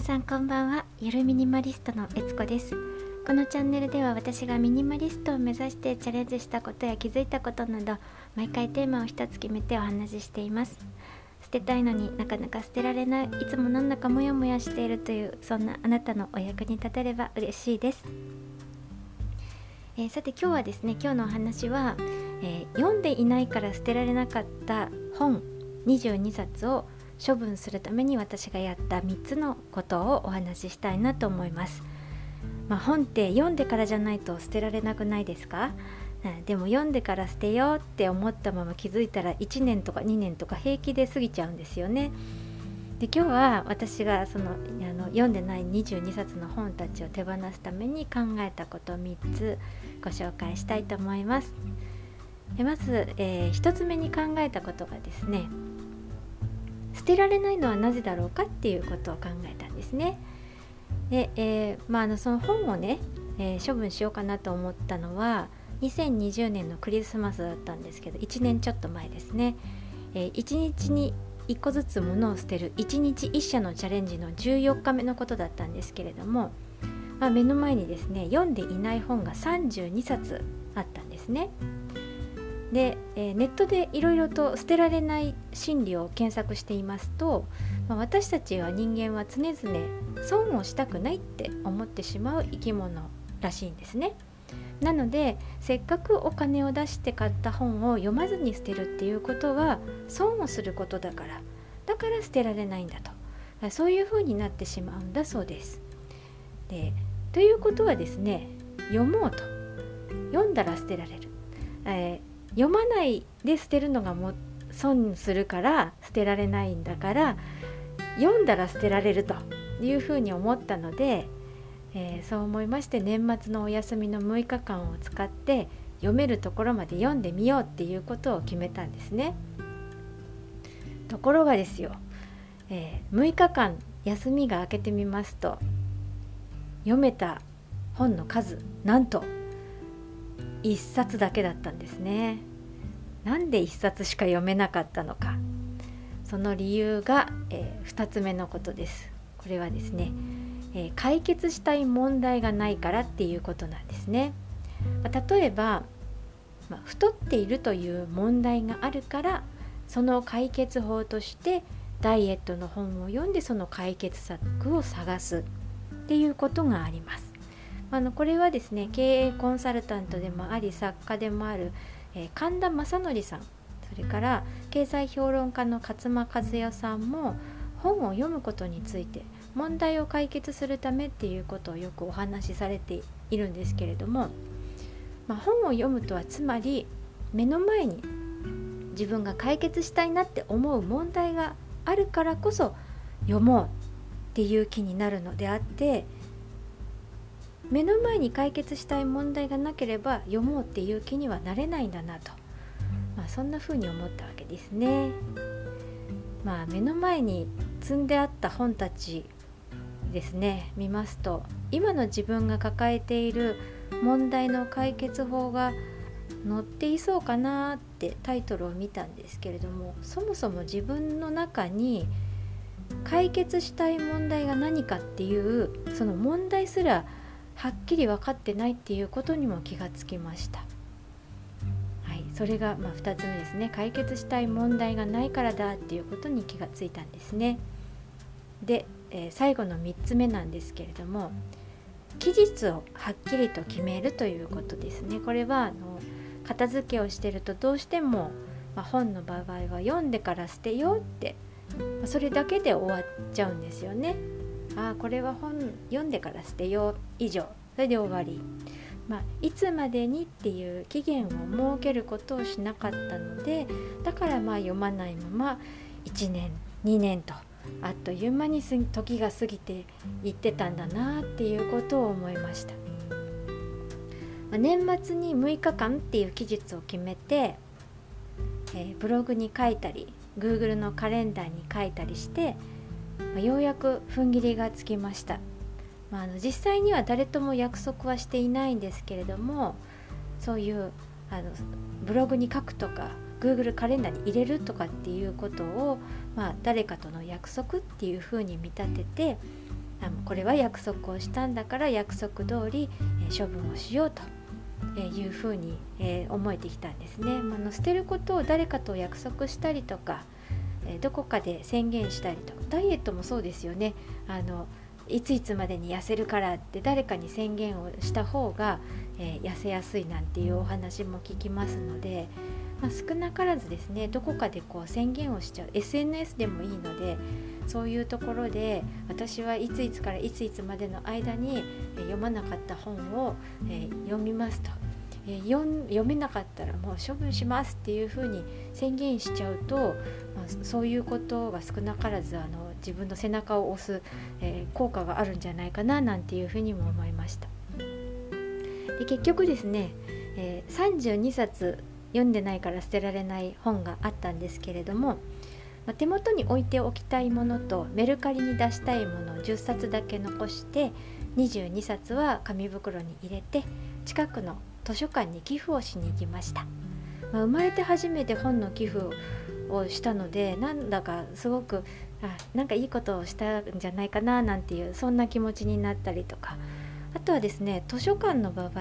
皆さんこんばんは。ゆるミニマリストのえつこです。このチャンネルでは私がミニマリストを目指してチャレンジしたことや気づいたことなど毎回テーマを一つ決めてお話ししています。捨てたいのになかなか捨てられないいつもなんだかモヤモヤしているというそんなあなたのお役に立てれば嬉しいです。えー、さて今日はですね今日のお話は、えー、読んでいないから捨てられなかった本22冊を処分するために私がやった3つのことをお話ししたいなと思います。まあ、本って読んでからじゃないと捨てられなくないですか？でも読んでから捨てようって思ったまま気づいたら1年とか2年とか平気で過ぎちゃうんですよね。で今日は私がそのあの読んでない22冊の本たちを手放すために考えたこと3つご紹介したいと思います。でまず、えー、1つ目に考えたことがですね捨てられないのはなぜだろうかっていうことを考えたんですね。で、えー、まあ、あのその本をね、えー、処分しようかなと思ったのは2020年のクリスマスだったんですけど1年ちょっと前ですね。えー、1日に1個ずつ物を捨てる1日1社のチャレンジの14日目のことだったんですけれども、まあ、目の前にですね読んでいない本が32冊あったんですね。で、えー、ネットでいろいろと捨てられない心理を検索していますと、まあ、私たちは人間は常々損をしたくないって思ってしまう生き物らしいんですね。なのでせっかくお金を出して買った本を読まずに捨てるっていうことは損をすることだからだから捨てられないんだとそういうふうになってしまうんだそうです。でということはですね読もうと読んだら捨てられる、えー読まないで捨てるのがも損するから捨てられないんだから読んだら捨てられるというふうに思ったので、えー、そう思いまして年末のお休みの6日間を使って読めるところまで読んでみようっていうことを決めたんですね。ところがですよ、えー、6日間休みが明けてみますと読めた本の数なんと1冊だけだったんですね。なんで1冊しか読めなかったのか。その理由が、えー、2つ目のことです。これはですね、えー、解決したい問題がないからっていうことなんですね、まあ、例えば、まあ、太っているという問題があるからその解決法としてダイエットの本を読んでその解決策を探すっていうことがあります。あのこれはですね経営コンサルタントでもあり作家でもある、えー、神田正則さん。それから経済評論家の勝間和代さんも本を読むことについて問題を解決するためっていうことをよくお話しされているんですけれども、まあ、本を読むとはつまり目の前に自分が解決したいなって思う問題があるからこそ読もうっていう気になるのであって目の前に解決したい問題がなければ読もうっていう気にはなれないんだなと、まあ、そんな風に思ったわけですね。まあ、目の前に積んであった本たちですね見ますと今の自分が抱えている問題の解決法が載っていそうかなってタイトルを見たんですけれどもそもそも自分の中に解決したい問題が何かっていうその問題すらはっきり分かってないっていうことにも気がつきました。はい、それがま2つ目ですね解決したい問題がないからだっていうことに気がついたんですね。で、えー、最後の3つ目なんですけれども期日をはっきりと決めるということですね。これはあの片付けをしてるとどうしても、まあ、本の場合は読んでから捨てようって、まあ、それだけで終わっちゃうんですよね。あこれは本読んでから捨てよう以上。それで終わり、まあ、いつまでにっていう期限を設けることをしなかったのでだからまあ読まないまま1年2年とあっという間に時が過ぎていってたんだなっていうことを思いました、まあ、年末に6日間っていう期日を決めて、えー、ブログに書いたり Google のカレンダーに書いたりしてまあ、ようやく踏ん切りがつきました、まあ、あの実際には誰とも約束はしていないんですけれどもそういうあのブログに書くとか Google カレンダーに入れるとかっていうことを、まあ、誰かとの約束っていうふうに見立ててあのこれは約束をしたんだから約束通り、え処分をしようと。えいうふうに、え思えてきたんですね。まあの捨てることを誰かと約束したりとか、えどこかで宣言したりとかダイエットもそうですよね。あのいついつまでに痩せるからって誰かに宣言をした方が、えー、痩せやすいなんていうお話も聞きますので、まあ、少なからずですねどこかでこう宣言をしちゃう SNS でもいいのでそういうところで私はいついつからいついつまでの間に読まなかった本を、えー、読みますと。え、読めなかったらもう処分しますっていうふうに宣言しちゃうと、まあ、そういうことが少なからずあの自分の背中を押す、えー、効果があるんじゃないかななんていうふうにも思いました。で結局ですね、えー、32冊読んでないから捨てられない本があったんですけれども、ま手元に置いておきたいものとメルカリに出したいものを10冊だけ残して22冊は紙袋に入れて近くの図書館に寄付をしに行きました、まあ、生まれて初めて本の寄付をしたのでなんだかすごくあなんかいいことをしたんじゃないかななんていうそんな気持ちになったりとか。あとはですね図書館の場合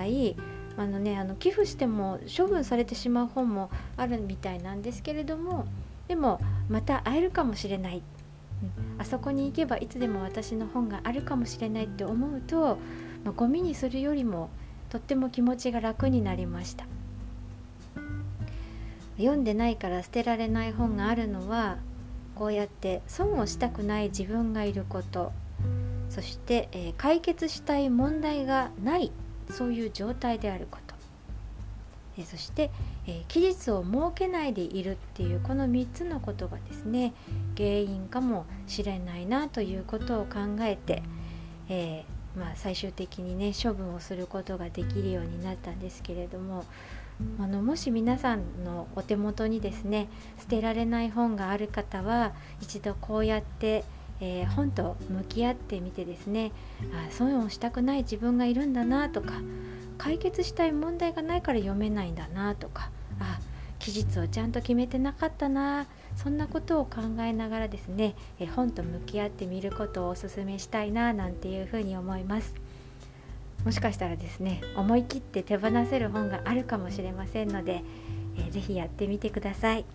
あのねあの寄付しても処分されてしまう本もあるみたいなんですけれどもでもまた会えるかもしれない、うん、あそこに行けばいつでも私の本があるかもしれないって思うと、まあ、ゴミにするよりもとっても気持ちが楽になりました。読んでないから捨てられない本があるのはこうやって損をしたくない自分がいることそして、えー、解決したい問題がないそういう状態であること、えー、そして、えー、期日を設けないでいるっていうこの3つのことがですね。原因かもしれないなということを考えて、えまあ、最終的にね処分をすることができるようになったんですけれどもあのもし皆さんのお手元にですね捨てられない本がある方は一度こうやって、えー、本と向き合ってみてですねあ損をしたくない自分がいるんだなとか解決したい問題がないから読めないんだなとかあ期日をちゃんと決めてなかったなそんなことを考えながらですね、え本と向き合ってみることをお勧めしたいななんていうふうに思います。もしかしたらですね思い切って手放せる本があるかもしれませんので、えー、ぜやってみてください。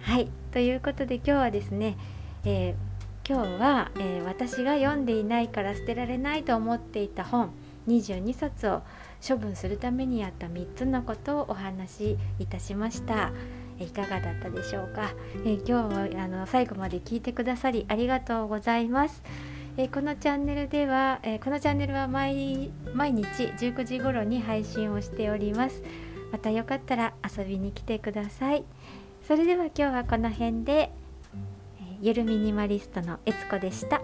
はいということで今日はですね、えー、今日は、えー、私が読んでいないから捨てられないと思っていた本22冊を処分するためにやった3つのことをお話しいたしました。いかがだったでしょうか、え今日もあの最後まで聞いてくださりありがとうございます。えー、このチャンネルでは、えー、このチャンネルは毎毎日19時頃に配信をしておりますまたよかったら遊びに来てくださいそれでは今日はこの辺で、えー、ゆるミニマリストのえつこでした。